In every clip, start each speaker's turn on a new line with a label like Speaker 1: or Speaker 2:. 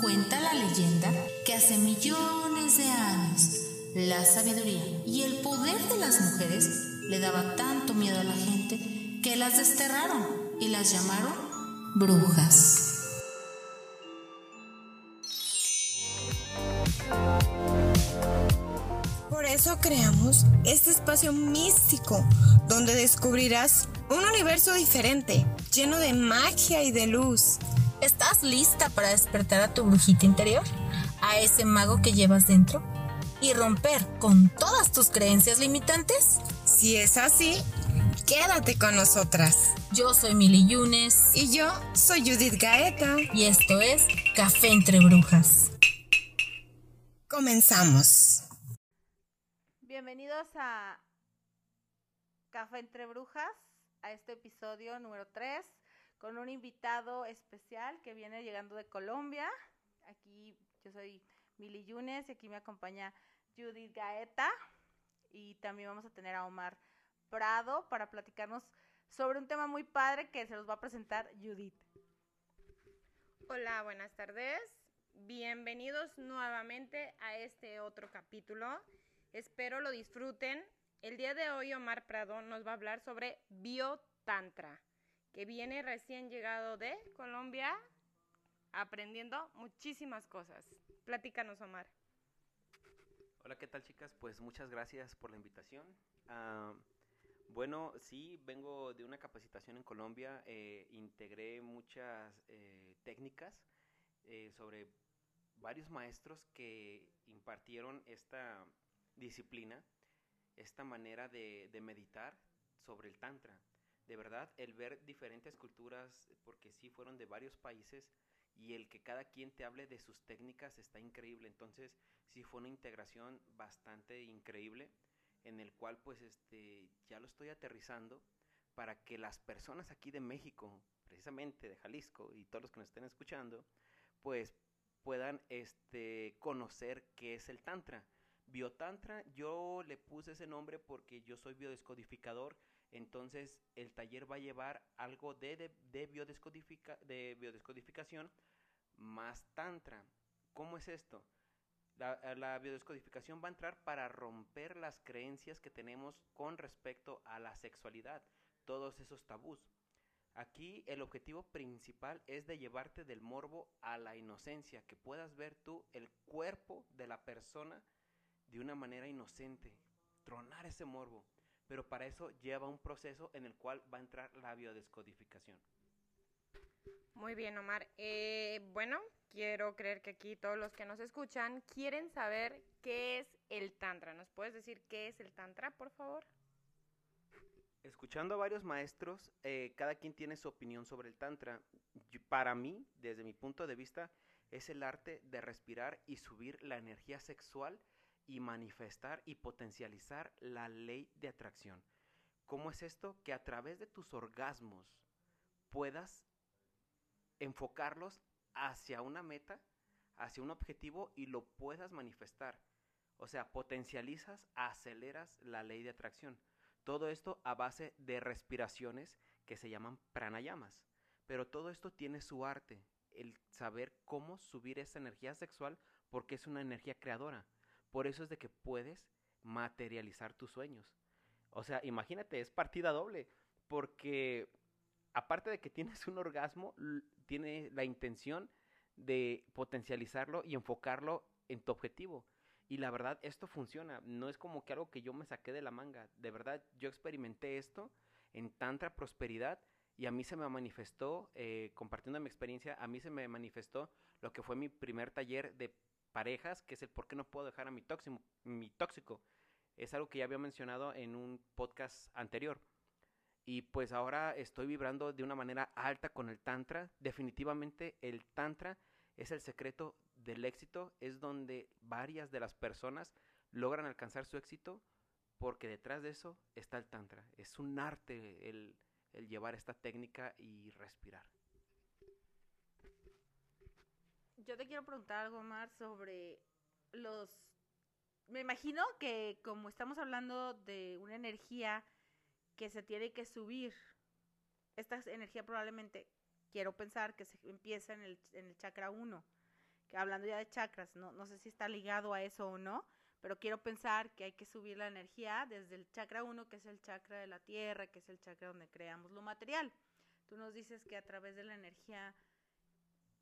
Speaker 1: Cuenta la leyenda que hace millones de años la sabiduría y el poder de las mujeres le daba tanto miedo a la gente que las desterraron y las llamaron brujas.
Speaker 2: Por eso creamos este espacio místico donde descubrirás un universo diferente, lleno de magia y de luz.
Speaker 1: ¿Estás lista para despertar a tu brujita interior? ¿A ese mago que llevas dentro? ¿Y romper con todas tus creencias limitantes?
Speaker 2: Si es así, quédate con nosotras.
Speaker 1: Yo soy Mili Yunes.
Speaker 2: Y yo soy Judith Gaeta.
Speaker 1: Y esto es Café entre Brujas.
Speaker 2: Comenzamos.
Speaker 3: Bienvenidos a Café entre Brujas, a este episodio número 3 con un invitado especial que viene llegando de Colombia. Aquí yo soy Mili Yunes y aquí me acompaña Judith Gaeta y también vamos a tener a Omar Prado para platicarnos sobre un tema muy padre que se los va a presentar Judith.
Speaker 4: Hola, buenas tardes. Bienvenidos nuevamente a este otro capítulo. Espero lo disfruten. El día de hoy Omar Prado nos va a hablar sobre biotantra que viene recién llegado de Colombia aprendiendo muchísimas cosas. Platícanos, Omar.
Speaker 5: Hola, ¿qué tal chicas? Pues muchas gracias por la invitación. Uh, bueno, sí, vengo de una capacitación en Colombia, eh, integré muchas eh, técnicas eh, sobre varios maestros que impartieron esta disciplina, esta manera de meditar sobre el Tantra de verdad, el ver diferentes culturas, porque sí fueron de varios países, y el que cada quien te hable de sus técnicas está increíble. Entonces, sí fue una integración bastante increíble, en el cual pues este ya lo estoy aterrizando para que las personas aquí de México, precisamente de Jalisco y todos los que nos estén escuchando, pues puedan este conocer qué es el tantra. Biotantra, yo le puse ese nombre porque yo soy biodescodificador entonces, el taller va a llevar algo de, de, de, biodescodificación más tantra. ¿Cómo es esto? La, la, biodescodificación va a entrar para romper las creencias que tenemos con respecto a la sexualidad, todos esos tabús. Aquí el objetivo principal es de llevarte del morbo a la inocencia, que puedas ver tú el cuerpo de la persona de una manera inocente, tronar ese morbo pero para eso lleva un proceso en el cual va a entrar la biodescodificación.
Speaker 4: Muy bien, Omar. Eh, bueno, quiero creer que aquí todos los que nos escuchan quieren saber qué es el Tantra. ¿Nos puedes decir qué es el Tantra, por favor?
Speaker 5: Escuchando a varios maestros, eh, cada quien tiene su opinión sobre el Tantra. Para mí, desde mi punto de vista, es el arte de respirar y subir la energía sexual y manifestar y potencializar la ley de atracción. ¿Cómo es esto? Que a través de tus orgasmos puedas enfocarlos hacia una meta, hacia un objetivo y lo puedas manifestar. O sea, potencializas, aceleras la ley de atracción. Todo esto a base de respiraciones que se llaman pranayamas. Pero todo esto tiene su arte, el saber cómo subir esa energía sexual porque es una energía creadora. Por eso es de que puedes materializar tus sueños. O sea, imagínate, es partida doble, porque aparte de que tienes un orgasmo, tiene la intención de potencializarlo y enfocarlo en tu objetivo. Y la verdad, esto funciona. No es como que algo que yo me saqué de la manga. De verdad, yo experimenté esto en tanta prosperidad y a mí se me manifestó, eh, compartiendo mi experiencia, a mí se me manifestó lo que fue mi primer taller de parejas, que es el por qué no puedo dejar a mi tóxico, mi tóxico. Es algo que ya había mencionado en un podcast anterior. Y pues ahora estoy vibrando de una manera alta con el Tantra. Definitivamente el Tantra es el secreto del éxito, es donde varias de las personas logran alcanzar su éxito porque detrás de eso está el Tantra. Es un arte el, el llevar esta técnica y respirar.
Speaker 3: Yo te quiero preguntar algo más sobre los... Me imagino que como estamos hablando de una energía que se tiene que subir, esta energía probablemente, quiero pensar que se empieza en el, en el chakra 1, que hablando ya de chakras, no, no sé si está ligado a eso o no, pero quiero pensar que hay que subir la energía desde el chakra 1, que es el chakra de la tierra, que es el chakra donde creamos lo material. Tú nos dices que a través de la energía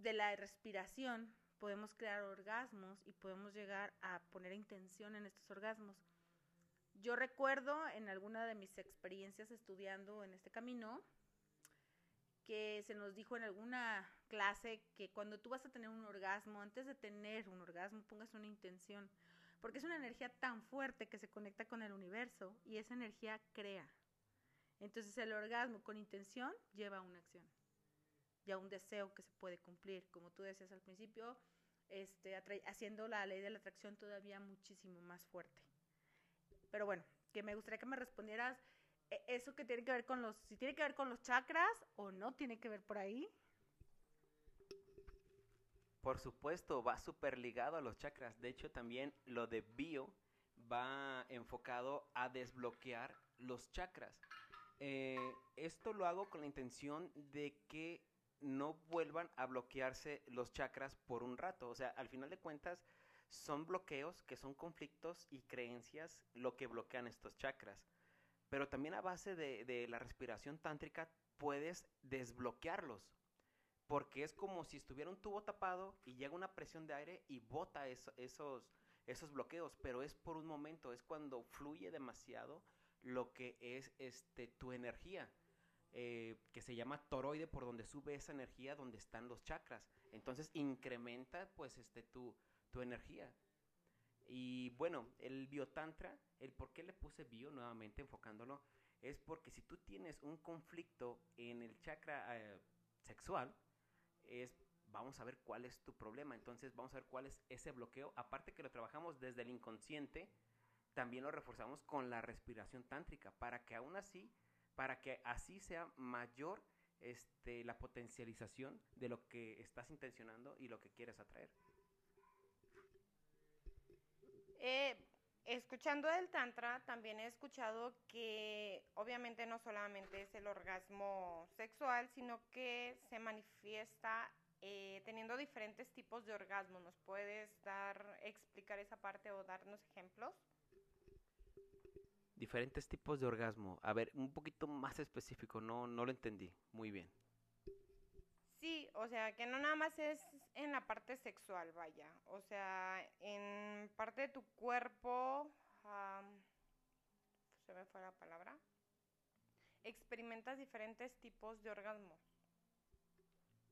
Speaker 3: de la respiración podemos crear orgasmos y podemos llegar a poner intención en estos orgasmos. Yo recuerdo en alguna de mis experiencias estudiando en este camino que se nos dijo en alguna clase que cuando tú vas a tener un orgasmo, antes de tener un orgasmo, pongas una intención, porque es una energía tan fuerte que se conecta con el universo y esa energía crea. Entonces el orgasmo con intención lleva a una acción y a un deseo que se puede cumplir, como tú decías al principio, este, haciendo la ley de la atracción todavía muchísimo más fuerte. Pero bueno, que me gustaría que me respondieras e, eso que tiene que ver con los, si tiene que ver con los chakras o no tiene que ver por ahí.
Speaker 5: Por supuesto, va súper ligado a los chakras. De hecho, también lo de bio va enfocado a desbloquear los chakras. Eh, esto lo hago con la intención de que no vuelvan a bloquearse los chakras por un rato. O sea, al final de cuentas, son bloqueos que son conflictos y creencias lo que bloquean estos chakras. Pero también a base de, la respiración tántrica puedes desbloquearlos. Porque es como si estuviera un tubo tapado y llega una presión de aire y bota esos, esos bloqueos. Pero es por un momento, es cuando fluye demasiado lo que es este, tu energía. Eh, que se llama toroide, por donde sube esa energía, donde están los chakras. Entonces incrementa pues este tu, tu energía. Y bueno, el biotantra, el por qué le puse bio nuevamente enfocándolo, es porque si tú tienes un conflicto en el chakra eh, sexual, es vamos a ver cuál es tu problema. Entonces vamos a ver cuál es ese bloqueo. Aparte que lo trabajamos desde el inconsciente, también lo reforzamos con la respiración tántrica para que aún así para que así sea mayor este, la potencialización de lo que estás intencionando y lo que quieres atraer.
Speaker 4: Eh, escuchando el Tantra, también he escuchado que obviamente no solamente es el orgasmo sexual, sino que se manifiesta eh, teniendo diferentes tipos de orgasmo. ¿Nos puedes dar, explicar esa parte o darnos ejemplos?
Speaker 5: Diferentes tipos de orgasmo. A ver, un poquito más específico, no, no lo entendí muy bien.
Speaker 4: Sí, o sea, que no nada más es en la parte sexual, vaya. O sea, en parte de tu cuerpo, se me fue la palabra, experimentas diferentes tipos de orgasmo.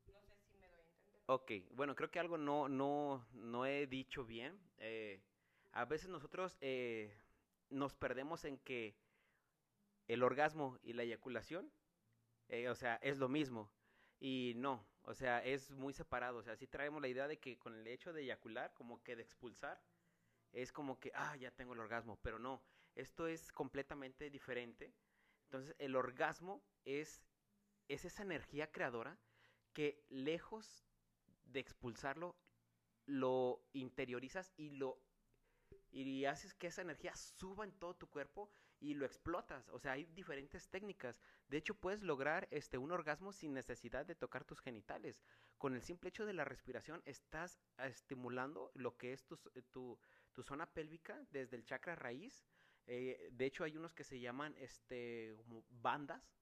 Speaker 4: No sé si me doy a entender.
Speaker 5: Ok, bueno, creo que algo no, no, no he dicho bien. Eh, a veces nosotros eh, nos perdemos en que el orgasmo y la eyaculación, eh, o sea, es lo mismo. Y no, o sea, es muy separado. O sea, sí traemos la idea de que con el hecho de eyacular, como que de expulsar, es como que, ah, ya tengo el orgasmo. Pero no, esto es completamente diferente. Entonces, el orgasmo es, es esa energía creadora que lejos de expulsarlo, lo interiorizas y lo y haces que esa energía suba en todo tu cuerpo y lo explotas. O sea, hay diferentes técnicas. De hecho, puedes lograr este, un orgasmo sin necesidad de tocar tus genitales. Con el simple hecho de la respiración estás estimulando lo que es tu, tu, tu zona pélvica desde el chakra raíz. Eh, de hecho, hay unos que se llaman este, bandas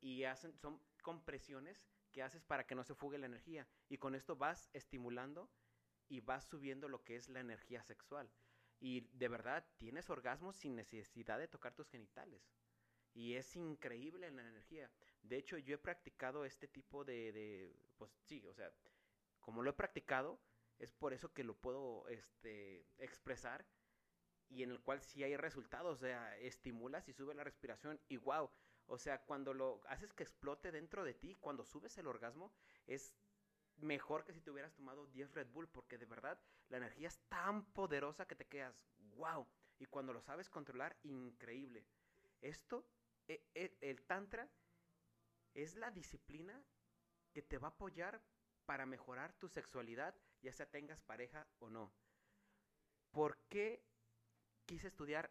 Speaker 5: y hacen, son compresiones que haces para que no se fugue la energía. Y con esto vas estimulando y vas subiendo lo que es la energía sexual. Y de verdad tienes orgasmos sin necesidad de tocar tus genitales. Y es increíble la energía. De hecho, yo he practicado este tipo de, pues sí, o sea, como lo he practicado, es por eso que lo puedo este, expresar y en el cual sí hay resultados, o sea, estimulas y sube la respiración y wow, o sea, cuando lo haces que explote dentro de ti, cuando subes el orgasmo, es mejor que si te hubieras tomado 10 Red Bull, porque de verdad la energía es tan poderosa que te quedas, wow. Y cuando lo sabes controlar, increíble. Esto, e, e, el Tantra, es la disciplina que te va a apoyar para mejorar tu sexualidad, ya sea tengas pareja o no. ¿Por qué quise estudiar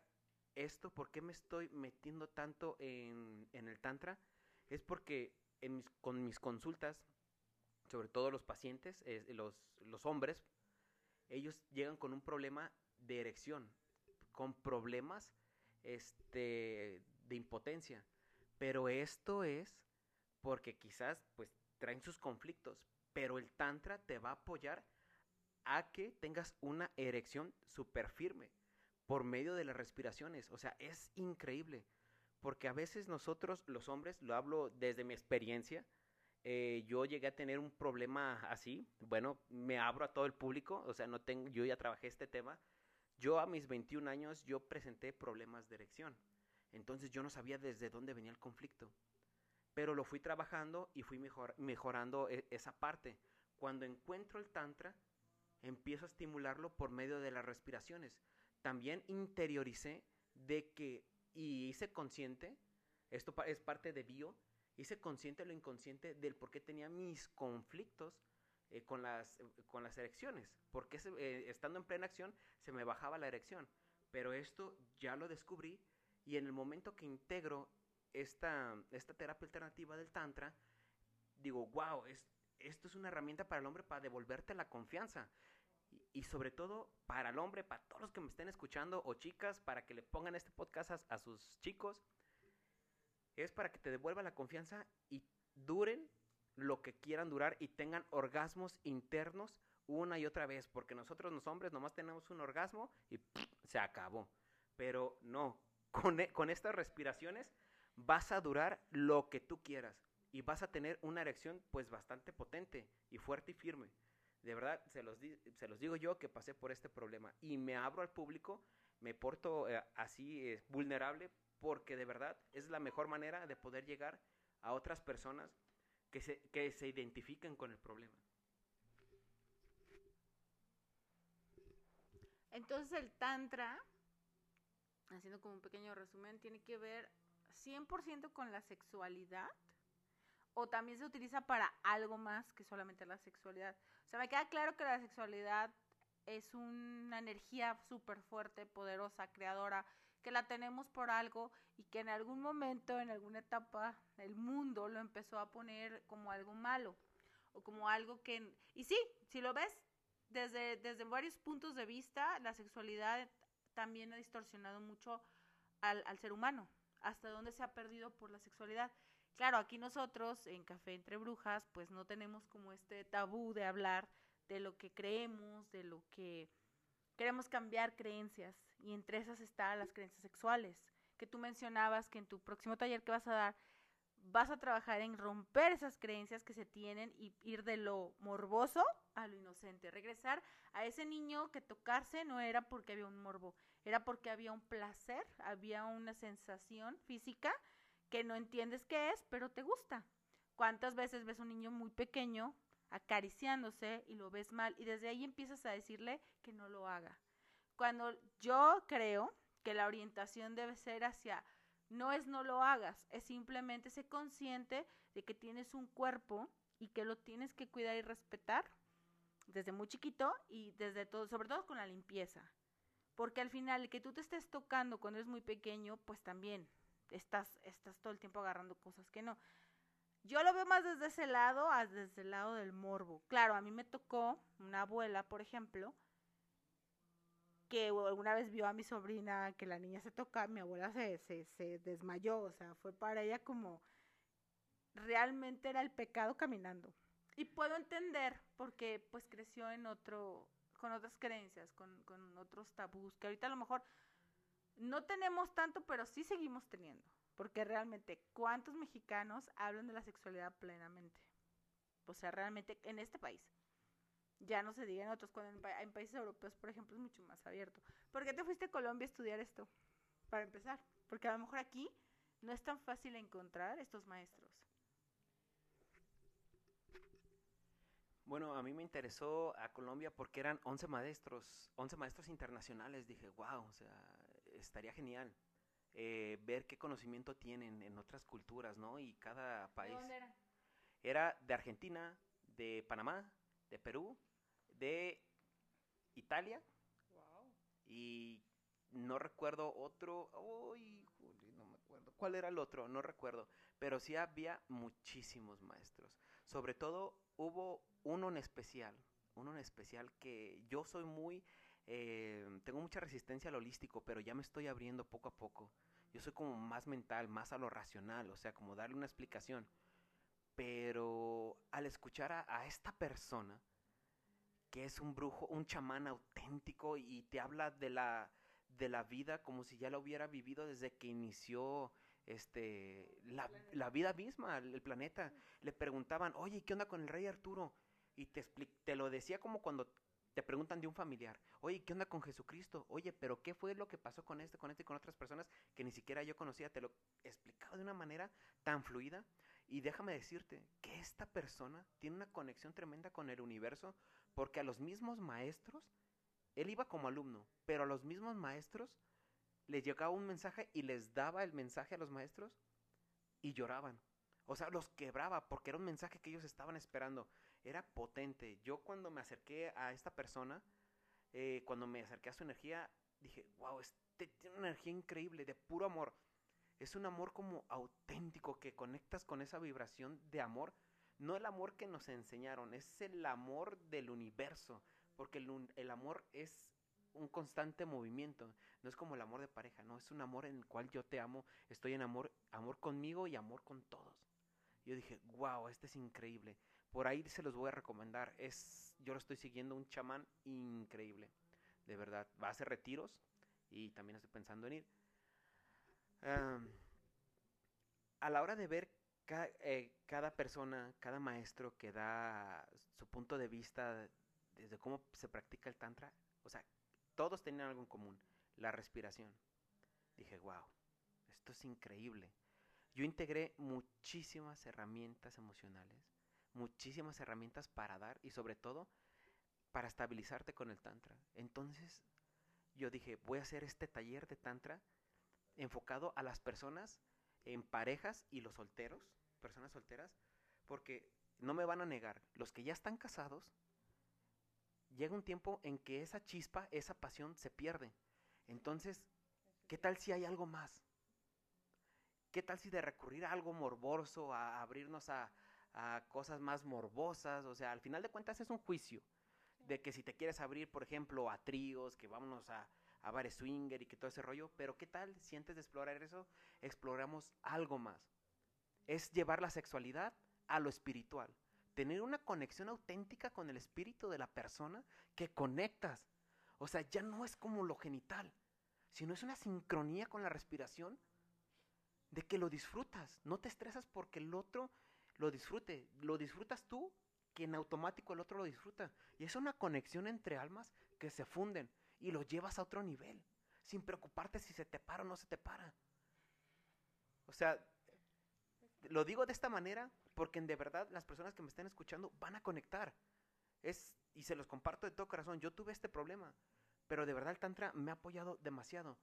Speaker 5: esto? ¿Por qué me estoy metiendo tanto en, el Tantra? Es porque con mis consultas sobre todo los pacientes, los, los hombres, ellos llegan con un problema de erección, con problemas este, de impotencia. Pero esto es porque quizás pues traen sus conflictos, pero el tantra te va a apoyar a que tengas una erección súper firme por medio de las respiraciones. O sea, es increíble. Porque a veces nosotros, los hombres, lo hablo desde mi experiencia, eh, yo llegué a tener un problema así. Bueno, me abro a todo el público, o sea, no tengo, yo ya trabajé este tema. Yo a mis 21 años, yo presenté problemas de erección. Entonces yo no sabía desde dónde venía el conflicto. Pero lo fui trabajando y fui mejorando e, esa parte. Cuando encuentro el tantra, empiezo a estimularlo por medio de las respiraciones. También interioricé de que, y hice consciente, esto es parte de bio, hice consciente lo inconsciente del por qué tenía mis conflictos eh, con, las, con las erecciones. Porque eh, estando en plena acción se me bajaba la erección. Pero esto ya lo descubrí y en el momento que integro esta, esta terapia alternativa del Tantra, digo, wow, es, esto es una herramienta para el hombre para devolverte la confianza. Y, sobre todo para el hombre, para todos los que me estén escuchando o chicas, para que le pongan este podcast a, sus chicos, es para que te devuelva la confianza y duren lo que quieran durar y tengan orgasmos internos una y otra vez, porque nosotros los hombres nomás tenemos un orgasmo y se acabó. Pero no, con, e, con estas respiraciones vas a durar lo que tú quieras y vas a tener una erección pues bastante potente y fuerte y firme. De verdad, se los, se los digo yo que pasé por este problema y me abro al público, me porto eh, así eh, vulnerable porque de verdad es la mejor manera de poder llegar a otras personas que se, que se identifiquen con el problema.
Speaker 3: Entonces el tantra, haciendo como un pequeño resumen, tiene que ver 100% con la sexualidad o también se utiliza para algo más que solamente la sexualidad. O sea, me queda claro que la sexualidad es una energía súper fuerte, poderosa, creadora, que la tenemos por algo y que en algún momento, en alguna etapa, el mundo lo empezó a poner como algo malo o como algo que... Y sí, si lo ves desde, desde varios puntos de vista, la sexualidad también ha distorsionado mucho al, al ser humano, hasta dónde se ha perdido por la sexualidad. Claro, aquí nosotros en Café entre Brujas, pues no tenemos como este tabú de hablar de lo que creemos, de lo que queremos cambiar creencias. Y entre esas están las creencias sexuales, que tú mencionabas que en tu próximo taller que vas a dar, vas a trabajar en romper esas creencias que se tienen y ir de lo morboso a lo inocente, regresar a ese niño que tocarse no era porque había un morbo, era porque había un placer, había una sensación física que no entiendes qué es, pero te gusta. ¿Cuántas veces ves un niño muy pequeño acariciándose y lo ves mal y desde ahí empiezas a decirle que no lo haga? Cuando yo creo que la orientación debe ser hacia no es no lo hagas, es simplemente ser consciente de que tienes un cuerpo y que lo tienes que cuidar y respetar desde muy chiquito y desde todo, sobre todo con la limpieza. Porque al final, que tú te estés tocando cuando eres muy pequeño, pues también estás, estás todo el tiempo agarrando cosas que no. Yo lo veo más desde ese lado, desde el lado del morbo. Claro, a mí me tocó una abuela, por ejemplo, que alguna vez vio a mi sobrina que la niña se toca, mi abuela se, se, se desmayó, o sea, fue para ella como realmente era el pecado caminando. Y puedo entender porque pues creció en otro, con otras creencias, con, con otros tabús, que ahorita a lo mejor no tenemos tanto, pero sí seguimos teniendo. Porque realmente, ¿cuántos mexicanos hablan de la sexualidad plenamente? O sea, realmente en este país. Ya no se diga en otros, cuando en, países europeos, por ejemplo, es mucho más abierto. ¿Por qué te fuiste a Colombia a estudiar esto? Para empezar. Porque a lo mejor aquí no es tan fácil encontrar estos maestros.
Speaker 5: Bueno, a mí me interesó a Colombia porque eran 11 maestros, 11 maestros internacionales. Dije, wow, o sea, estaría genial eh, ver qué conocimiento tienen en otras culturas, ¿no? Y cada país.
Speaker 3: ¿De dónde era?
Speaker 5: Era de Argentina, de Panamá, de Perú, de Italia.
Speaker 3: Wow.
Speaker 5: Y no recuerdo otro. Uy, no me acuerdo. ¿Cuál era el otro? No recuerdo. Pero sí había muchísimos maestros. Sobre todo hubo uno en especial, uno en especial que yo soy muy, eh, tengo mucha resistencia al holístico, pero ya me estoy abriendo poco a poco. Yo soy como más mental, más a lo racional, o sea, como darle una explicación. Pero al escuchar a, a esta persona, que es un brujo, un chamán auténtico y te habla de la, de la vida como si ya la hubiera vivido desde que inició este, la, la vida misma, el planeta. Le preguntaban, oye, ¿qué onda con el rey Arturo? Y te, te lo decía como cuando te preguntan de un familiar, oye, ¿qué onda con Jesucristo? Oye, pero ¿qué fue lo que pasó con este, con este y con otras personas que ni siquiera yo conocía? Te lo explicaba de una manera tan fluida. Y déjame decirte que esta persona tiene una conexión tremenda con el universo porque a los mismos maestros, él iba como alumno, pero a los mismos maestros les llegaba un mensaje y les daba el mensaje a los maestros y lloraban. O sea, los quebraba porque era un mensaje que ellos estaban esperando. Era potente. Yo cuando me acerqué a esta persona, eh, cuando me acerqué a su energía, dije, wow, este tiene una energía increíble, de puro amor. Es un amor como auténtico, que conectas con esa vibración de amor. No el amor que nos enseñaron, es el amor del universo. Porque el, el amor es un constante movimiento. No es como el amor de pareja, no, es un amor en el cual yo te amo, estoy en amor, amor conmigo y amor con todos. Yo dije, wow, este es increíble. Por ahí se los voy a recomendar. Es, yo lo estoy siguiendo, un chamán increíble. De verdad, va a hacer retiros y también estoy pensando en ir. a la hora de ver eh, cada persona, cada maestro que da su punto de vista desde cómo se practica el tantra, o sea, todos tenían algo en común, la respiración. Dije, wow, esto es increíble. Yo integré muchísimas herramientas emocionales, muchísimas herramientas para dar y sobre todo para estabilizarte con el tantra. Entonces yo dije, voy a hacer este taller de tantra enfocado a las personas en parejas y los solteros, personas solteras, porque no me van a negar, los que ya están casados, llega un tiempo en que esa chispa, esa pasión se pierde. Entonces, ¿qué tal si hay algo más? ¿Qué tal si de recurrir a algo morboso, a abrirnos a, cosas más morbosas? O sea, al final de cuentas es un juicio de que si te quieres abrir, por ejemplo, a tríos, que vámonos a, a bares swinger y que todo ese rollo, pero ¿qué tal si antes de explorar eso, exploramos algo más? Es llevar la sexualidad a lo espiritual, tener una conexión auténtica con el espíritu de la persona que conectas. O sea, ya no es como lo genital, sino es una sincronía con la respiración de que lo disfrutas, no te estresas porque el otro lo disfrute, lo disfrutas tú, que en automático el otro lo disfruta. Y es una conexión entre almas que se funden y lo llevas a otro nivel, sin preocuparte si se te para o no se te para. O sea, lo digo de esta manera porque de verdad las personas que me estén escuchando van a conectar. Es, y se los comparto de todo corazón, yo tuve este problema, pero de verdad el Tantra me ha apoyado demasiado.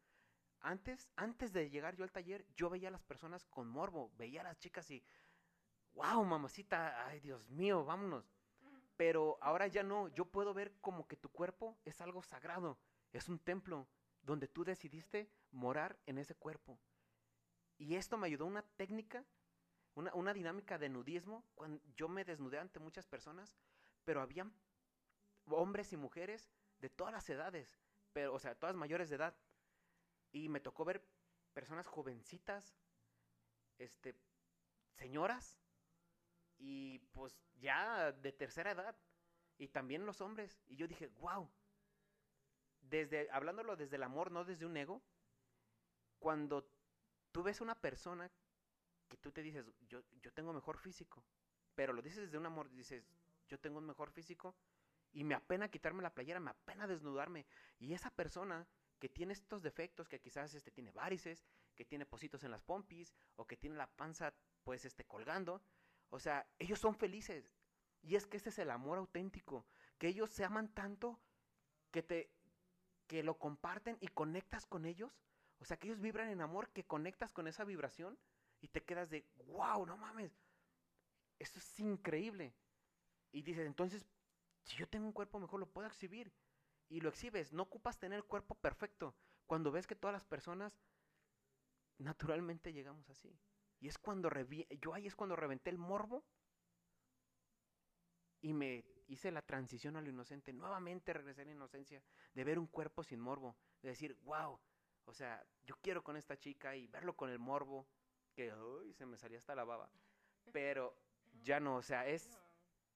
Speaker 5: Antes, antes de llegar yo al taller, yo veía a las personas con morbo, veía a las chicas y, wow, mamacita, ay Dios mío, vámonos. Pero ahora ya no, yo puedo ver como que tu cuerpo es algo sagrado, es un templo donde tú decidiste morar en ese cuerpo. Y esto me ayudó una técnica, una, una dinámica de nudismo. Cuando yo me desnudé ante muchas personas, pero habían hombres y mujeres de todas las edades, pero, o sea, todas mayores de edad. Y me tocó ver personas jovencitas, este, señoras, y pues ya de tercera edad y también los hombres y yo dije wow desde hablándolo desde el amor no desde un ego cuando tú ves una persona que tú te dices yo yo tengo mejor físico pero lo dices desde un amor dices yo tengo un mejor físico y me apena quitarme la playera me apena desnudarme y esa persona que tiene estos defectos que quizás este tiene varices que tiene positos en las pompis o que tiene la panza pues este colgando o sea, ellos son felices. Y es que ese es el amor auténtico, que ellos se aman tanto que te que lo comparten y conectas con ellos. O sea, que ellos vibran en amor, que conectas con esa vibración y te quedas de, wow, no mames, esto es increíble. Y dices, entonces, si yo tengo un cuerpo mejor, lo puedo exhibir. Y lo exhibes, no ocupas tener el cuerpo perfecto. Cuando ves que todas las personas naturalmente llegamos así. Y es cuando yo ahí es cuando reventé el morbo y me hice la transición a lo inocente. Nuevamente regresé a la inocencia de ver un cuerpo sin morbo, de decir, wow, o sea, yo quiero con esta chica y verlo con el morbo, que uy, se me salía hasta la baba. Pero ya no, o sea, es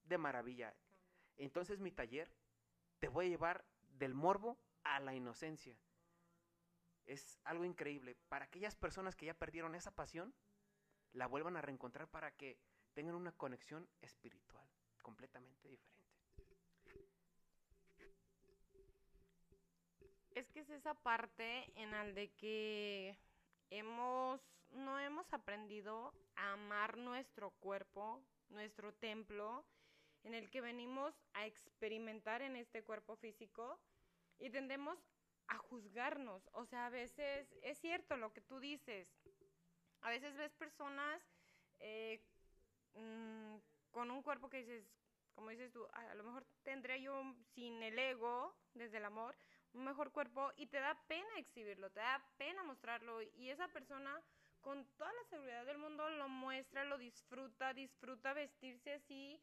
Speaker 5: de maravilla. Entonces mi taller te voy a llevar del morbo a la inocencia. Es algo increíble. Para aquellas personas que ya perdieron esa pasión, la vuelvan a reencontrar para que tengan una conexión espiritual completamente diferente.
Speaker 4: Es que es esa parte en la de que hemos no hemos aprendido a amar nuestro cuerpo, nuestro templo, en el que venimos a experimentar en este cuerpo físico y tendemos a juzgarnos. O sea, a veces es cierto lo que tú dices. A veces ves personas eh, mm, con un cuerpo que dices, como dices tú, a lo mejor tendría yo sin el ego, desde el amor, un mejor cuerpo y te da pena exhibirlo, te da pena mostrarlo y esa persona con toda la seguridad del mundo lo muestra, lo disfruta, disfruta vestirse así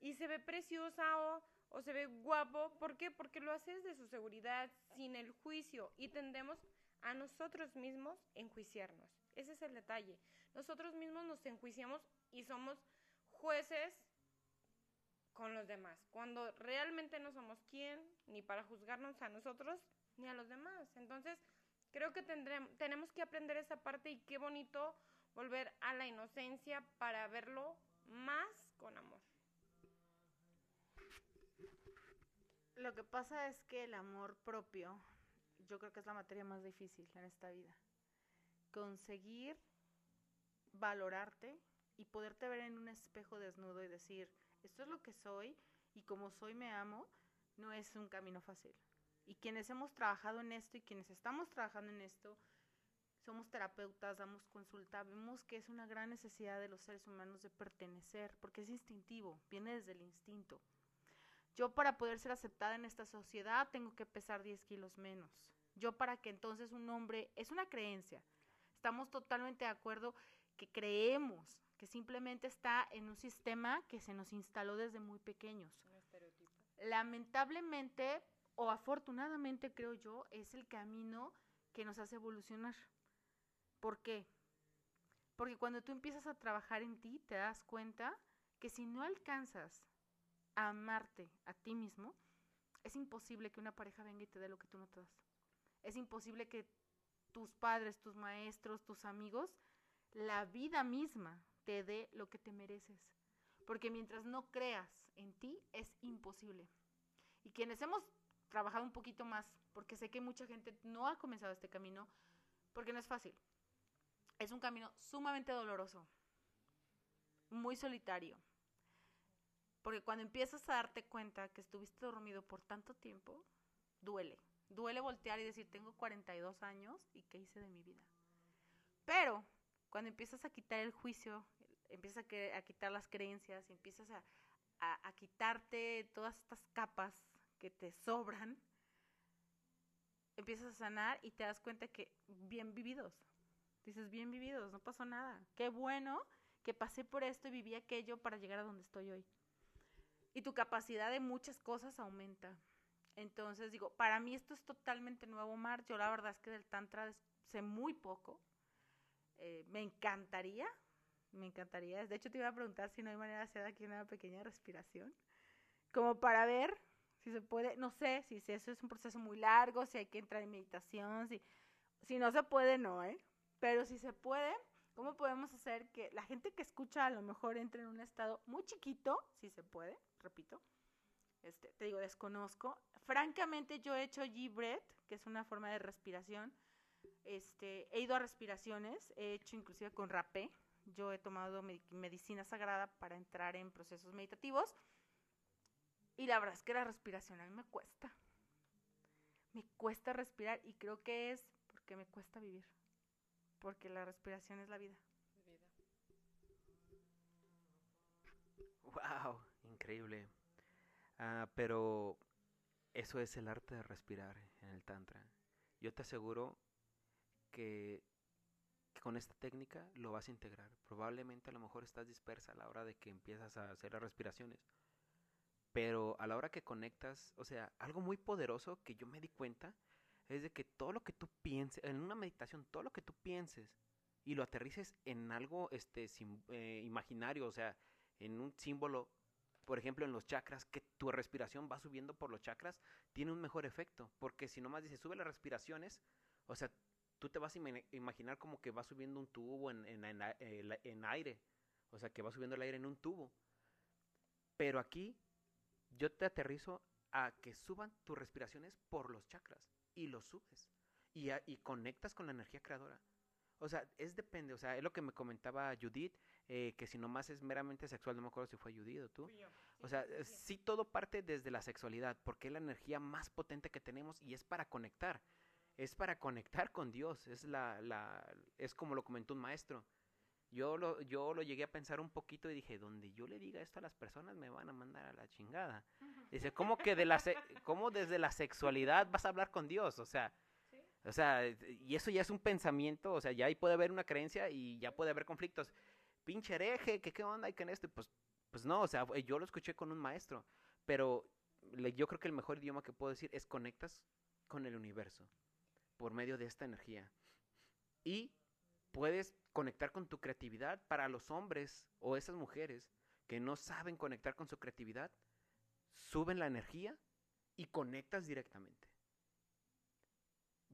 Speaker 4: y se ve preciosa o, se ve guapo. ¿Por qué? Porque lo hace desde su seguridad, sin el juicio y tendemos a nosotros mismos enjuiciarnos. Ese es el detalle. Nosotros mismos nos enjuiciamos y somos jueces con los demás, cuando realmente no somos quien ni para juzgarnos a nosotros ni a los demás. Entonces, creo que tendremos, tenemos que aprender esa parte y qué bonito volver a la inocencia para verlo más con amor.
Speaker 3: Lo que pasa es que el amor propio, yo creo que es la materia más difícil en esta vida. Conseguir valorarte y poderte ver en un espejo desnudo y decir, esto es lo que soy y como soy me amo, no es un camino fácil. Y quienes hemos trabajado en esto y quienes estamos trabajando en esto, somos terapeutas, damos consulta, vemos que es una gran necesidad de los seres humanos de pertenecer, porque es instintivo, viene desde el instinto. Yo para poder ser aceptada en esta sociedad tengo que pesar 10 kilos menos. Yo para que entonces un hombre, es una creencia, estamos totalmente de acuerdo que creemos que simplemente está en un sistema que se nos instaló desde muy pequeños. Lamentablemente o afortunadamente creo yo es el camino que nos hace evolucionar. ¿Por qué? Porque cuando tú empiezas a trabajar en ti te das cuenta que si no alcanzas a amarte a ti mismo, es imposible que una pareja venga y te dé lo que tú no te das. Es imposible que tus padres, tus maestros, tus amigos, la vida misma te dé lo que te mereces. Porque mientras no creas en ti, es imposible. Y quienes hemos trabajado un poquito más, porque sé que mucha gente no ha comenzado este camino, porque no es fácil. Es un camino sumamente doloroso, muy solitario. Porque cuando empiezas a darte cuenta que estuviste dormido por tanto tiempo, duele. Duele voltear y decir, tengo 42 años y qué hice de mi vida. Pero cuando empiezas a quitar el juicio, empiezas a, quitar las creencias, empiezas a, a quitarte todas estas capas que te sobran, empiezas a sanar y te das cuenta que bien vividos. Dices, bien vividos, no pasó nada. Qué bueno que pasé por esto y viví aquello para llegar a donde estoy hoy. Y tu capacidad de muchas cosas aumenta. Entonces digo, para mí esto es totalmente nuevo, Mar. Yo la verdad es que del Tantra sé muy poco. Eh, me encantaría, me encantaría. De hecho, te iba a preguntar si no hay manera de hacer aquí una pequeña respiración, como para ver si se puede, no sé, si, eso es un proceso muy largo, si hay que entrar en meditación, si, si no se puede, no, ¿eh? Pero si se puede, ¿cómo podemos hacer que la gente que escucha a lo mejor entre en un estado muy chiquito, si se puede, repito, este, te digo, desconozco. Francamente, yo he hecho G-Breath, que es una forma de respiración, este, he ido a respiraciones, he hecho inclusive con rapé. Yo he tomado medicina sagrada para entrar en procesos meditativos. Y la verdad es que la respiración a mí me cuesta. Me cuesta respirar y creo que es porque me cuesta vivir. Porque la respiración es la vida.
Speaker 5: Wow, increíble. Ah, pero eso es el arte de respirar en el Tantra. Yo te aseguro que, con esta técnica lo vas a integrar. Probablemente a lo mejor estás dispersa a la hora de que empiezas a hacer las respiraciones. Pero a la hora que conectas, o sea, algo muy poderoso que yo me di cuenta es de que todo lo que tú pienses, en una meditación, todo lo que tú pienses y lo aterrices en algo este, eh, imaginario, o sea, en un símbolo, por ejemplo, en los chakras, que tu respiración va subiendo por los chakras, tiene un mejor efecto. Porque si nomás dices, sube las respiraciones, o sea, tú te vas a imaginar como que va subiendo un tubo en, en, aire. O sea, que va subiendo el aire en un tubo. Pero aquí yo te aterrizo a que suban tus respiraciones por los chakras y los subes y, y conectas con la energía creadora. O sea, es depende, o sea, es lo que me comentaba Judith, eh, que si nomás es meramente sexual, no me acuerdo si fue Judith o tú. O sea, sí todo parte desde la sexualidad, porque es la energía más potente que tenemos y es para conectar. Es para conectar con Dios, es la, la, es como lo comentó un maestro. Yo lo, yo lo llegué a pensar un poquito y dije, donde yo le diga esto a las personas me van a mandar a la chingada. Dice, ¿cómo que de la cómo desde la sexualidad vas a hablar con Dios? O sea, o sea, y eso ya es un pensamiento, o sea, ya ahí puede haber una creencia y ya puede haber conflictos. Pinche hereje, ¿qué, qué onda hay con esto? Pues, pues no, o sea, yo lo escuché con un maestro, pero yo creo que el mejor idioma que puedo decir es conectas con el universo por medio de esta energía. Y puedes conectar con tu creatividad para los hombres o esas mujeres que no saben conectar con su creatividad, suben la energía y conectas directamente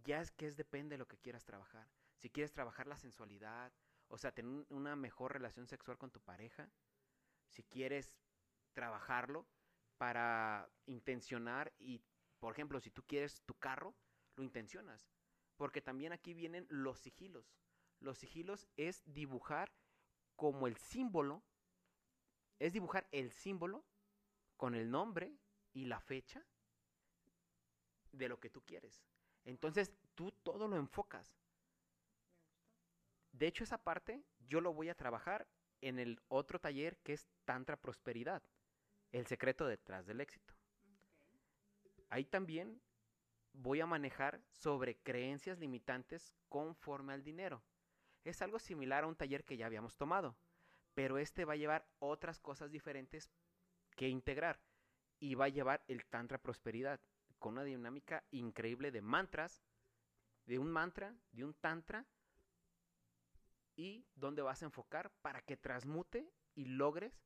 Speaker 5: ya es que es depende de lo que quieras trabajar. Si quieres trabajar la sensualidad, o sea, tener una mejor relación sexual con tu pareja, si quieres trabajarlo para intencionar y, por ejemplo, si tú quieres tu carro, lo intencionas. Porque también aquí vienen los sigilos. Los sigilos es dibujar como el símbolo, es dibujar el símbolo con el nombre y la fecha de lo que tú quieres. Entonces tú todo lo enfocas. De hecho, esa parte yo lo voy a trabajar en el otro taller que es Tantra Prosperidad, el secreto detrás del éxito. Ahí también voy a manejar sobre creencias limitantes conforme al dinero. Es algo similar a un taller que ya habíamos tomado, pero este va a llevar otras cosas diferentes que integrar y va a llevar el Tantra Prosperidad con una dinámica increíble de mantras, de un mantra, de un tantra, y dónde vas a enfocar para que transmute y logres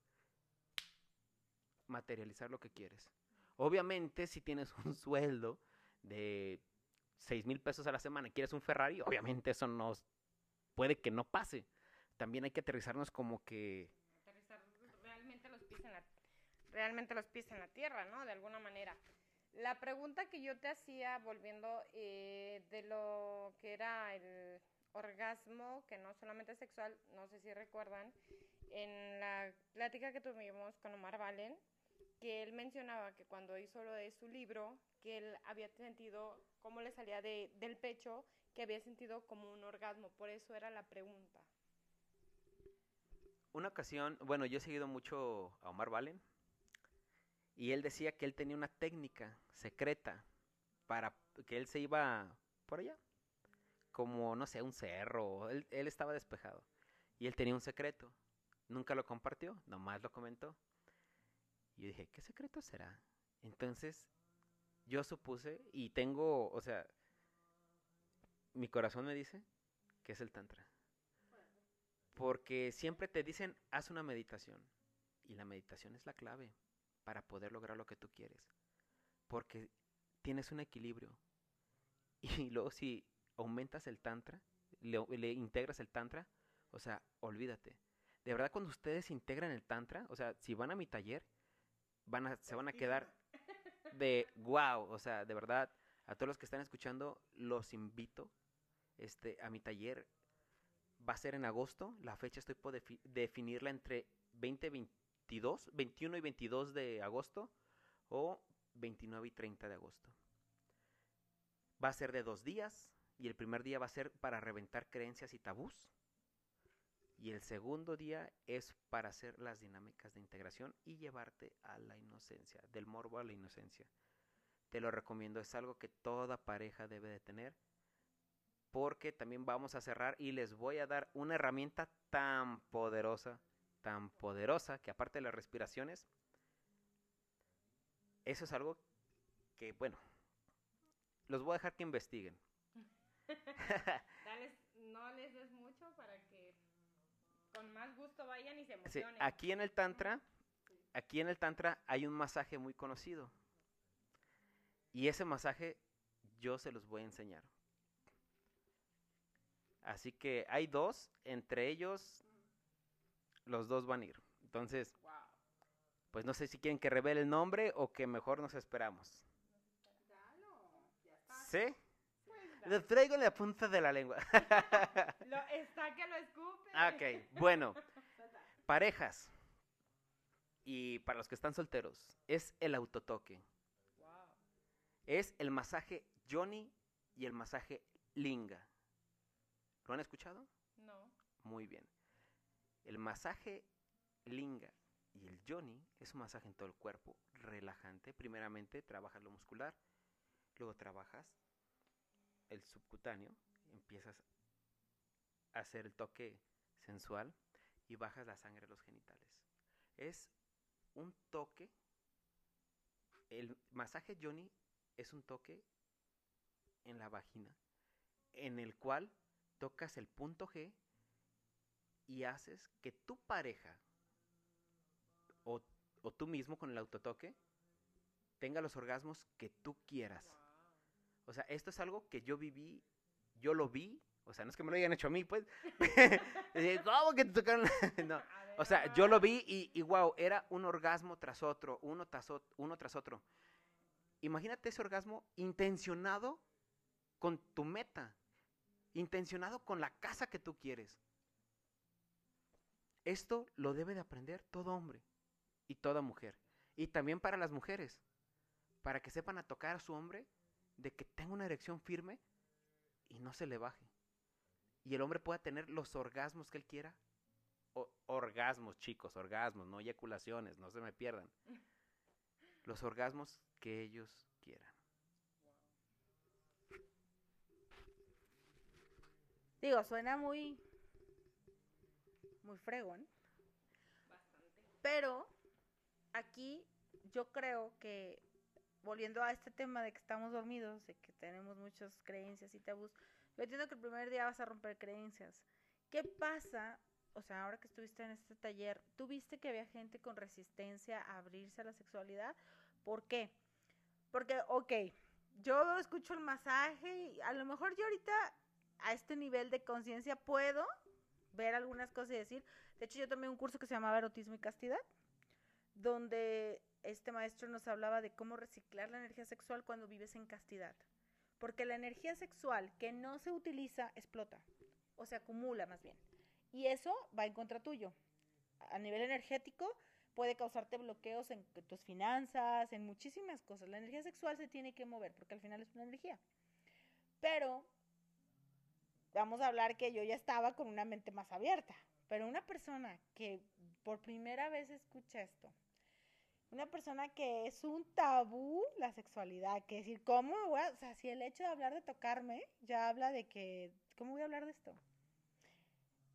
Speaker 5: materializar lo que quieres. Obviamente, si tienes un sueldo de 6 mil pesos a la semana y quieres un Ferrari, obviamente eso no puede que no pase. También hay que aterrizarnos como que...
Speaker 4: Realmente los pies en la, tierra, ¿no? De alguna manera. La pregunta que yo te hacía, volviendo eh, de lo que era el orgasmo, que no solamente sexual, no sé si recuerdan, en la plática que tuvimos con Omar Valen, que él mencionaba que cuando hizo lo de su libro, que él había sentido cómo le salía de, del pecho, que había sentido como un orgasmo, por eso era la pregunta.
Speaker 5: Una ocasión, bueno, yo he seguido mucho a Omar Valen, y él decía que él tenía una técnica secreta para que él se iba por allá, como, no sé, un cerro, él, él estaba despejado. Y él tenía un secreto. Nunca lo compartió, nomás lo comentó. Y dije, ¿qué secreto será? Entonces, yo supuse y tengo, o sea, mi corazón me dice que es el Tantra. Porque siempre te dicen, haz una meditación. Y la meditación es la clave para poder lograr lo que tú quieres. Porque tienes un equilibrio. Y luego si aumentas el tantra, le, integras el tantra, o sea, olvídate. De verdad cuando ustedes integran el tantra, o sea, si van a mi taller, van a, se van a quedar de wow, o sea, de verdad, a todos los que están escuchando, los invito este, a mi taller. Va a ser en agosto, la fecha estoy por definirla entre 20 22, 21 y 22 de agosto o 29 y 30 de agosto. Va a ser de dos días y el primer día va a ser para reventar creencias y tabús. Y el segundo día es para hacer las dinámicas de integración y llevarte a la inocencia, del morbo a la inocencia. Te lo recomiendo, es algo que toda pareja debe de tener porque también vamos a cerrar y les voy a dar una herramienta tan poderosa tan poderosa que aparte de las respiraciones, eso es algo que, bueno, los voy a dejar que investiguen.
Speaker 4: Dales, no les des mucho para que con más gusto vayan y se
Speaker 5: Sí,
Speaker 4: emocionen.
Speaker 5: aquí en el Tantra, aquí en el Tantra hay un masaje muy conocido. Y ese masaje yo se los voy a enseñar. Así que hay dos, entre ellos los dos van a ir. Entonces,
Speaker 4: Wow.
Speaker 5: pues no sé si quieren que revele el nombre o que mejor nos esperamos.
Speaker 4: Dalo, ya está.
Speaker 5: ¿Sí? Lo traigo en la punta de la lengua.
Speaker 4: Lo, está que lo escupe.
Speaker 5: ok, bueno. Parejas. Y para los que están solteros, es el autotoque.
Speaker 4: Wow.
Speaker 5: Es el masaje Johnny y el masaje Linga. ¿Lo han escuchado?
Speaker 4: No.
Speaker 5: Muy bien. El masaje Linga y el Johnny es un masaje en todo el cuerpo, relajante. Primeramente trabajas lo muscular, luego trabajas el subcutáneo, empiezas a hacer el toque sensual y bajas la sangre a los genitales. Es un toque, el masaje Johnny es un toque en la vagina, en el cual tocas el punto G y haces que tu pareja o, o tú mismo con el autotoque tenga los orgasmos que tú quieras. O sea, esto es algo que yo viví, yo lo vi, o sea, no es que me lo hayan hecho a mí, pues. Eh, ¿Cómo que te tocaron? no. O sea, yo lo vi y, y wow, era un orgasmo tras otro, uno tras, uno tras otro. Imagínate ese orgasmo intencionado con tu meta, intencionado con la casa que tú quieres. Esto lo debe de aprender todo hombre y toda mujer. Y también para las mujeres, para que sepan a tocar a su hombre de que tenga una erección firme y no se le baje. Y el hombre pueda tener los orgasmos que él quiera o- orgasmos, chicos, orgasmos, no eyaculaciones, no se me pierdan. Los orgasmos que ellos quieran.
Speaker 3: Digo, suena muy. muy fregón. Pero aquí yo creo que, volviendo a este tema de que estamos dormidos, de que tenemos muchas creencias y tabús, yo entiendo que el primer día vas a romper creencias. ¿Qué pasa? O sea, ahora que estuviste en este taller, ¿tú viste que había gente con resistencia a abrirse a la sexualidad? ¿Por qué? Porque, ok, yo escucho el masaje y a lo mejor yo ahorita a este nivel de conciencia puedo ver algunas cosas y decir, de hecho yo tomé un curso que se llamaba Erotismo y Castidad, donde este maestro nos hablaba de cómo reciclar la energía sexual cuando vives en castidad. Porque la energía sexual que no se utiliza explota, o se acumula más bien. Y eso va en contra tuyo. A nivel energético puede causarte bloqueos en tus finanzas, en muchísimas cosas. La energía sexual se tiene que mover porque al final es una energía. Pero vamos a hablar que yo ya estaba con una mente más abierta. Pero una persona que por primera vez escucha esto, una persona que es un tabú la sexualidad, que decir, ¿cómo voy a, o sea, si el hecho de hablar de tocarme ya habla de que, ¿cómo voy a hablar de esto?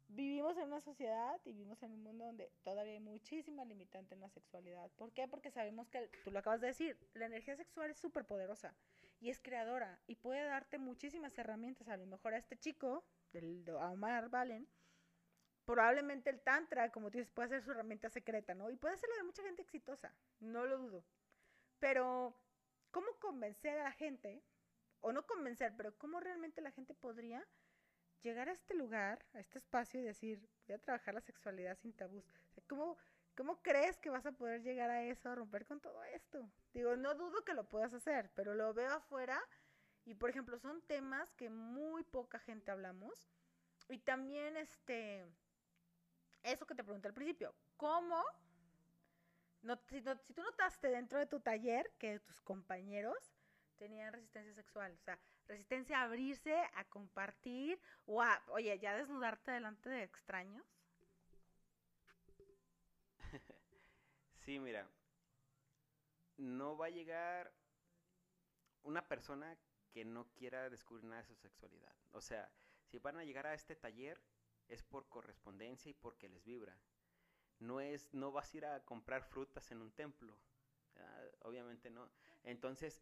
Speaker 3: Vivimos en una sociedad y vivimos en un mundo donde todavía hay muchísima limitante en la sexualidad. ¿Por qué? Porque sabemos que, tú lo acabas de decir, la energía sexual es súper poderosa y es creadora y puede darte muchísimas herramientas. A lo mejor a este chico, del, de Omar Valen, probablemente el tantra, como tú dices, puede ser su herramienta secreta, ¿no? Y puede ser la de mucha gente exitosa, no lo dudo. Pero, ¿cómo convencer a la gente? O no convencer, pero ¿cómo realmente la gente podría llegar a este lugar, a este espacio y decir, voy a trabajar la sexualidad sin tabús? ¿cómo, ¿Cómo crees que vas a poder llegar a eso, a romper con todo esto? Digo, no dudo que lo puedas hacer, pero lo veo afuera y, por ejemplo, son temas que muy poca gente hablamos. Y también, este, eso que te pregunté al principio, ¿cómo? No, si, tú notaste dentro de tu taller que tus compañeros tenían resistencia sexual, o sea, resistencia a abrirse, a compartir o a, oye, ya desnudarte delante de extraños.
Speaker 5: Sí, mira, no va a llegar una persona que no quiera descubrir nada de su sexualidad. O sea, si van a llegar a este taller es por correspondencia y porque les vibra. No es, no vas a ir a comprar frutas en un templo. Ah, obviamente no. Entonces,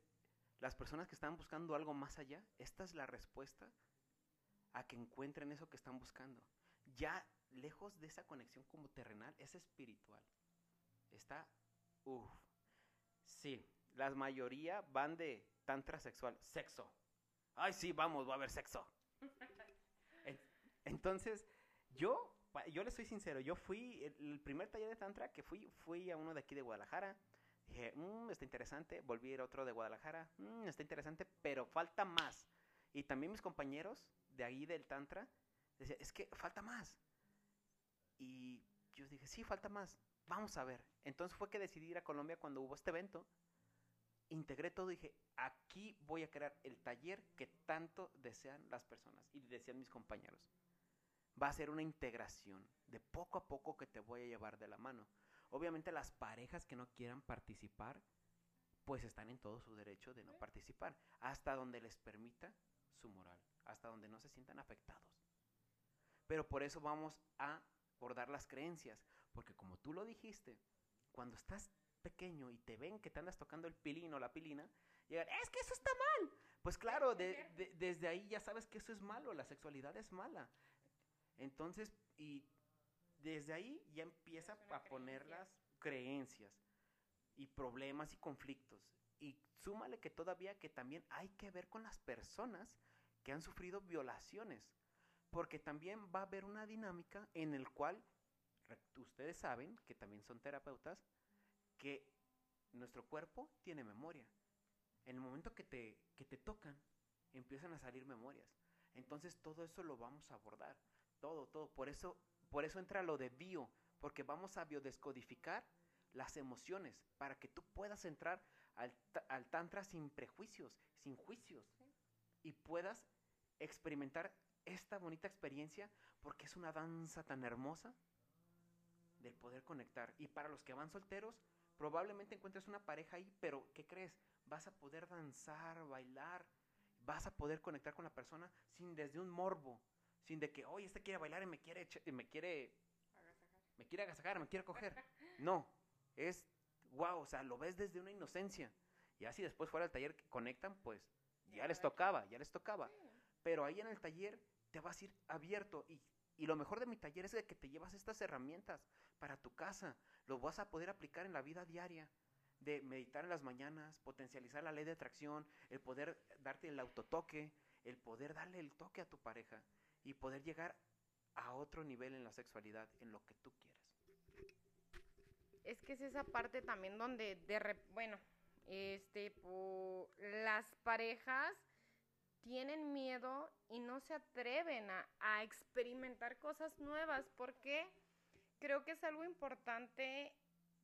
Speaker 5: las personas que están buscando algo más allá, esta es la respuesta a que encuentren eso que están buscando. Ya lejos de esa conexión como terrenal, es espiritual. Está, uff. Sí, la mayoría van de tantra sexual, sexo. Ay, sí, vamos, va a haber sexo. Entonces, yo, yo le soy sincero, yo fui, el, primer taller de tantra que fui, fui a uno de aquí de Guadalajara. Dije, mmm, está interesante. Volví a ir a otro de Guadalajara. Mmm, está interesante, pero falta más. Y también mis compañeros de ahí del Tantra decían, es que falta más. Y yo dije, sí, falta más. Vamos a ver. Entonces fue que decidí ir a Colombia cuando hubo este evento. Integré todo y dije, aquí voy a crear el taller que tanto desean las personas y desean mis compañeros. Va a ser una integración de poco a poco que te voy a llevar de la mano. Obviamente las parejas que no quieran participar, pues están en todo su derecho de no participar, hasta donde les permita su moral, hasta donde no se sientan afectados. Pero por eso vamos a abordar las creencias, porque como tú lo dijiste, cuando estás pequeño y te ven que te andas tocando el pilín o la pilina, llegan, es que eso está mal. Pues claro, desde ahí ya sabes que eso es malo, la sexualidad es mala. Entonces, y desde ahí ya empieza a poner las creencias y problemas y conflictos. Y súmale que todavía que también hay que ver con las personas que han sufrido violaciones, porque también va a haber una dinámica en el cual ustedes saben que también son terapeutas que nuestro cuerpo tiene memoria. En el momento que te, que te tocan, empiezan a salir memorias. Entonces todo eso lo vamos a abordar. Todo, todo. Por eso, por eso entra lo de bio, porque vamos a biodescodificar las emociones para que tú puedas entrar al, al tantra sin prejuicios, sin juicios y puedas experimentar esta bonita experiencia porque es una danza tan hermosa del poder conectar. Y para los que van solteros, probablemente encuentres una pareja ahí, pero ¿qué crees? Vas a poder danzar, bailar, vas a poder conectar con la persona sin desde un morbo, sin de que, oye, este quiere bailar y me quiere, me quiere, me quiere agasajar, me quiere coger. No, es, wow, o sea, lo ves desde una inocencia. Y así después fuera del taller que conectan, pues ya les tocaba, ya les tocaba. Pero ahí en el taller te vas a ir abierto y, y lo mejor de mi taller es de que te llevas estas herramientas para tu casa, lo vas a poder aplicar en la vida diaria de meditar en las mañanas, potencializar la ley de atracción, el poder darte el autotoque, el poder darle el toque a tu pareja y poder llegar a otro nivel en la sexualidad, en lo que tú quieras.
Speaker 4: Es que es esa parte también donde de bueno, este las parejas tienen miedo y no se atreven a, experimentar cosas nuevas porque creo que es algo importante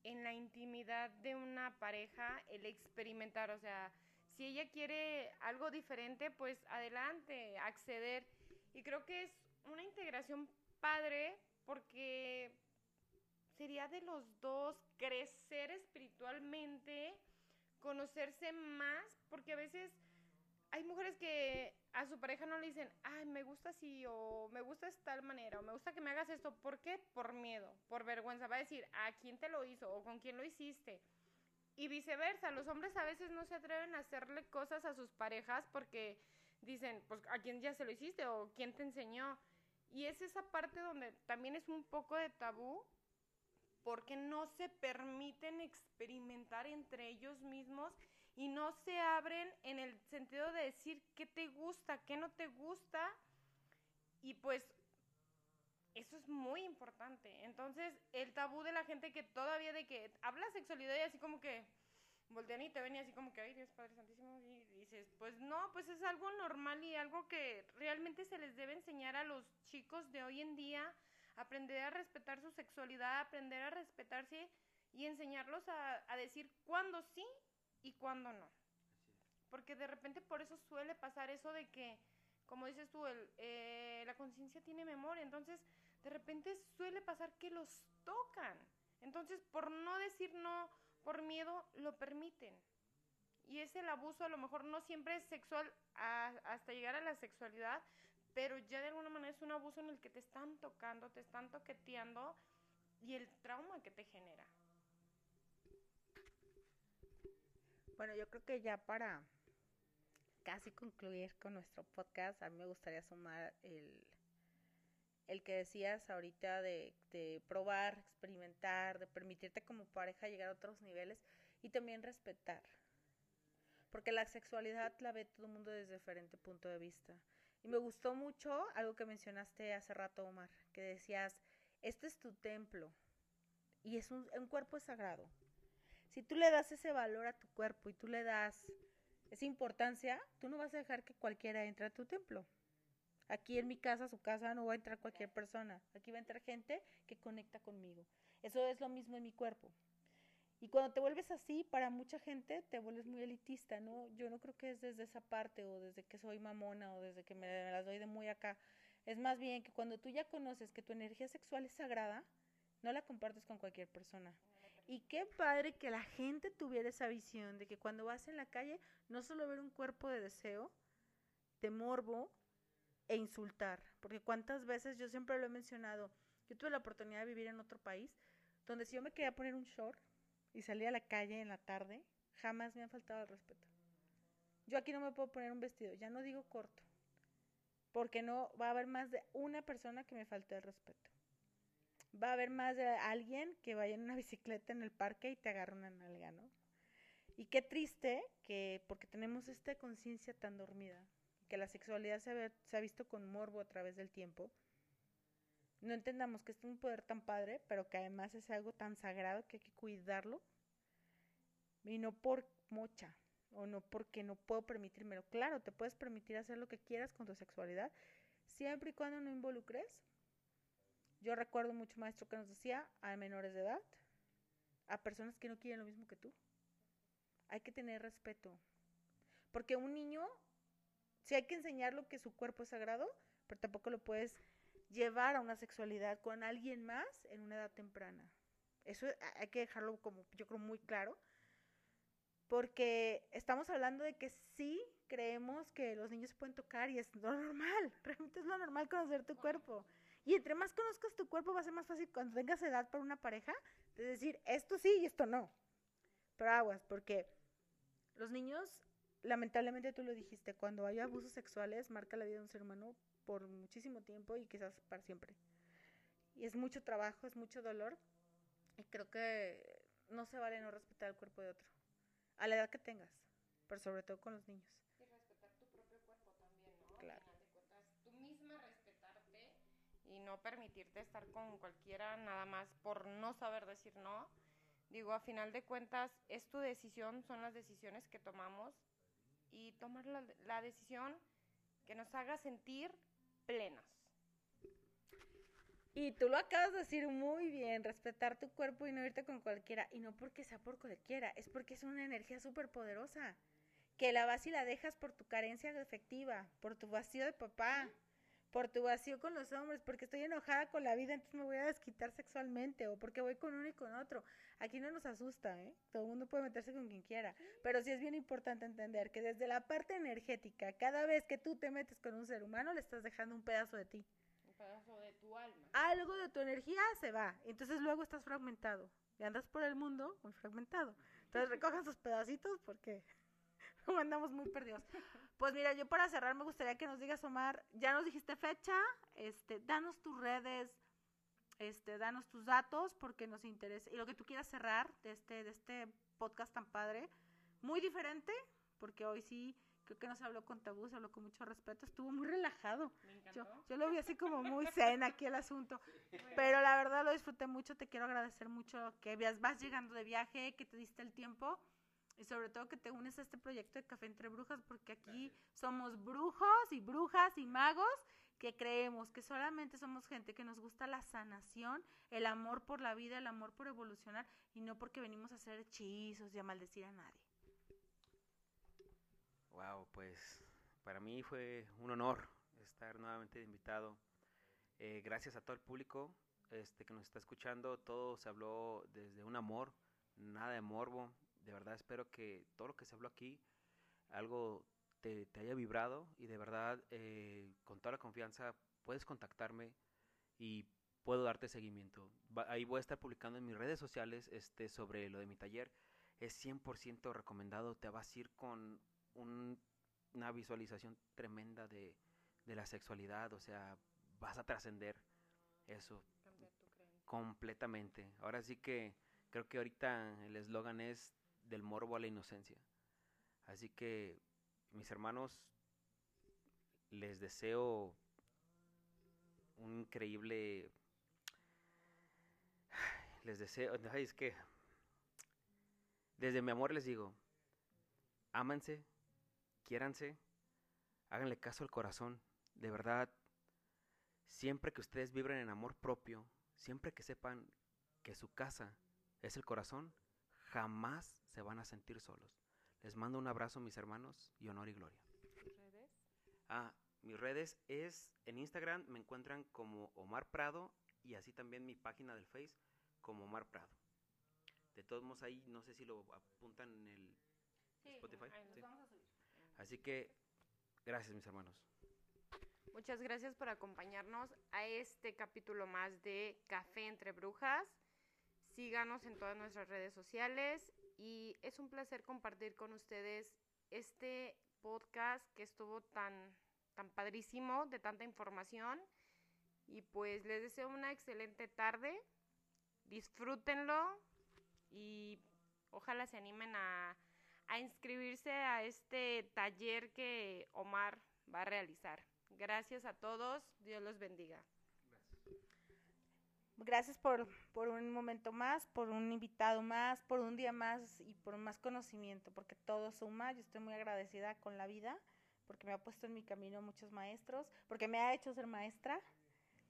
Speaker 4: en la intimidad de una pareja el experimentar, o sea, si ella quiere algo diferente, pues adelante, acceder. Y creo que es una integración padre porque sería de los dos crecer espiritualmente, conocerse más, porque a veces hay mujeres que a su pareja no le dicen, ay, me gusta así, o me gusta de tal manera, o me gusta que me hagas esto. ¿Por qué? Por miedo, por vergüenza. Va a decir, ¿a quién te lo hizo? o con quién lo hiciste. Y viceversa, los hombres a veces no se atreven a hacerle cosas a sus parejas porque dicen, pues, ¿a quién ya se lo hiciste? o quién te enseñó? Y es esa parte donde también es un poco de tabú porque no se permiten experimentar entre ellos mismos y no se abren en el sentido de decir qué te gusta, qué no te gusta. Y pues eso es muy importante. Entonces, el tabú de la gente que todavía de que habla sexualidad y así como que voltean y te ven y así como que, ay Dios Padre Santísimo, y pues no, pues es algo normal y algo que realmente se les debe enseñar a los chicos de hoy en día, aprender a respetar su sexualidad, aprender a respetarse y enseñarlos a, a decir cuándo sí y cuándo no. Porque de repente por eso suele pasar eso de que, como dices tú, el, eh, la conciencia tiene memoria, entonces de repente suele pasar que los tocan. Entonces, por no decir no, por miedo, lo permiten. Y es el abuso, a lo mejor no siempre es sexual hasta llegar a la sexualidad, pero ya de alguna manera es un abuso en el que te están tocando, te están toqueteando y el trauma que te genera.
Speaker 3: Bueno, yo creo que ya para casi concluir con nuestro podcast, a mí me gustaría sumar el, el que decías ahorita de, de probar, experimentar, de permitirte como pareja llegar a otros niveles y también respetar. Porque la sexualidad la ve todo el mundo desde diferente punto de vista. Y me gustó mucho algo que mencionaste hace rato, Omar, que decías, este es tu templo y es un, un cuerpo sagrado. Si tú le das ese valor a tu cuerpo y tú le das esa importancia, tú no vas a dejar que cualquiera entre a tu templo. Aquí en mi casa, su casa, no va a entrar cualquier persona. Aquí va a entrar gente que conecta conmigo. Eso es lo mismo en mi cuerpo. Y cuando te vuelves así, para mucha gente te vuelves muy elitista, ¿no? Yo no creo que es desde esa parte o desde que soy mamona o desde que me, me las doy de muy acá. Es más bien que cuando tú ya conoces que tu energía sexual es sagrada, no la compartes con cualquier persona. Y qué padre que la gente tuviera esa visión de que cuando vas en la calle, no solo ver un cuerpo de deseo, de morbo e insultar. Porque cuántas veces, yo siempre lo he mencionado, yo tuve la oportunidad de vivir en otro país, donde si yo me quería poner un short y salía a la calle en la tarde, jamás me han faltado el respeto. Yo aquí no me puedo poner un vestido, ya no digo corto, porque no va a haber más de una persona que me falte el respeto. Va a haber más de alguien que vaya en una bicicleta en el parque y te agarre una nalga, ¿no? Y qué triste que, porque tenemos esta conciencia tan dormida, que la sexualidad se ha visto con morbo a través del tiempo, no entendamos que es un poder tan padre, pero que además es algo tan sagrado que hay que cuidarlo. Y no por mocha, o no porque no puedo permitírmelo. Claro, te puedes permitir hacer lo que quieras con tu sexualidad, siempre y cuando no involucres. Yo recuerdo mucho maestro que nos decía a menores de edad, a personas que no quieren lo mismo que tú. Hay que tener respeto. Porque un niño, sí hay que enseñarlo que su cuerpo es sagrado, pero tampoco lo puedes llevar a una sexualidad con alguien más en una edad temprana. Eso hay que dejarlo como yo creo muy claro, porque estamos hablando de que sí creemos que los niños se pueden tocar y es lo normal, realmente es lo normal conocer tu cuerpo. Y entre más conozcas tu cuerpo va a ser más fácil cuando tengas edad para una pareja de decir esto sí y esto no. Pero aguas, porque los niños, lamentablemente tú lo dijiste, cuando hay abusos sexuales marca la vida de un ser humano por muchísimo tiempo y quizás para siempre. Y es mucho trabajo, es mucho dolor y creo que no se vale no respetar el cuerpo de otro, a la edad que tengas, pero sobre todo con los niños.
Speaker 4: Y respetar tu propio cuerpo también, ¿no?
Speaker 3: Claro.
Speaker 4: De cuentas, tú misma respetarte y no permitirte estar con cualquiera nada más por no saber decir no. Digo, a final de cuentas, es tu decisión, son las decisiones que tomamos y tomar la, la decisión que nos haga sentir plenas.
Speaker 3: Y tú lo acabas de decir muy bien, respetar tu cuerpo y no irte con cualquiera. Y no porque sea por cualquiera, es porque es una energía súper poderosa. Que la vas y la dejas por tu carencia efectiva, por tu vacío de papá, por tu vacío con los hombres, porque estoy enojada con la vida, entonces me voy a desquitar sexualmente, o porque voy con uno y con otro. Aquí no nos asusta, ¿eh? Todo el mundo puede meterse con quien quiera. Pero sí es bien importante entender que desde la parte energética, cada vez que tú te metes con un ser humano, le estás dejando un pedazo de ti.
Speaker 4: Un pedazo de tu alma.
Speaker 3: Algo de tu energía se va. Entonces luego estás fragmentado. Y andas por el mundo muy fragmentado. Entonces recojan sus pedacitos porque andamos muy perdidos. Pues mira, yo para cerrar me gustaría que nos digas, Omar, ya nos dijiste fecha, este, danos tus redes, este, danos tus datos porque nos interesa y lo que tú quieras cerrar de este, de este podcast tan padre, muy diferente, porque hoy sí creo que no se habló con tabú, se habló con mucho respeto, estuvo muy relajado.
Speaker 4: Me
Speaker 3: Yo,
Speaker 4: encantó.
Speaker 3: yo lo vi así como muy zen aquí el asunto, pero la verdad lo disfruté mucho, te quiero agradecer mucho que vias- vas llegando de viaje, que te diste el tiempo y sobre todo que te unes a este proyecto de Café entre Brujas porque aquí somos brujos y brujas y magos que creemos que solamente somos gente que nos gusta la sanación, el amor por la vida, el amor por evolucionar y no porque venimos a hacer hechizos y a maldecir a nadie.
Speaker 5: Wow, pues para mí fue un honor estar nuevamente invitado. Eh, gracias a todo el público este, que nos está escuchando. Todo se habló desde un amor, nada de morbo. De verdad espero que todo lo que se habló aquí, algo te, te haya vibrado y de verdad eh, con toda la confianza puedes contactarme y puedo darte seguimiento. Va- ahí voy a estar publicando en mis redes sociales este, sobre lo de mi taller. es 100% recomendado. Te vas a ir con una visualización tremenda de, de la sexualidad, o sea, vas a trascender eso completamente. Ahora sí que creo que ahorita el eslogan es del morbo a la inocencia. Así que, mis hermanos, les deseo un increíble... Les deseo... es que... Desde mi amor les digo, ámanse, quiéranse, háganle caso al corazón. De verdad, siempre que ustedes vibren en amor propio, siempre que sepan que su casa es el corazón, jamás se van a sentir solos. Les mando un abrazo, mis hermanos, y honor y gloria. ¿Redes? Ah, mis redes es en Instagram me encuentran como Omar Prado y así también mi página del Face como Omar Prado. De todos modos ahí no sé si lo apuntan en el Spotify. Así que gracias mis hermanos.
Speaker 4: Muchas gracias por acompañarnos a este capítulo más de Café entre Brujas. Síganos en todas nuestras redes sociales y es un placer compartir con ustedes este podcast que estuvo tan, tan padrísimo, de tanta información. Y pues les deseo una excelente tarde. Disfrútenlo y ojalá se animen a, a inscribirse a este taller que Omar va a realizar. Gracias a todos. Dios los bendiga.
Speaker 3: Gracias por, por un momento más, por un invitado más, por un día más y por más conocimiento, porque todo suma. Yo estoy muy agradecida con la vida, porque me ha puesto en mi camino muchos maestros, porque me ha hecho ser maestra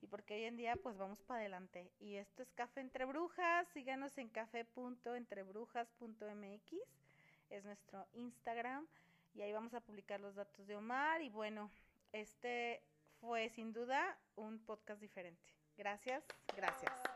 Speaker 3: y porque hoy en día pues vamos para adelante. Y esto es Café Entre Brujas, síganos en café.entrebrujas.mx, es nuestro Instagram y ahí vamos a publicar los datos de Omar y bueno, este fue sin duda un podcast diferente. Gracias, gracias.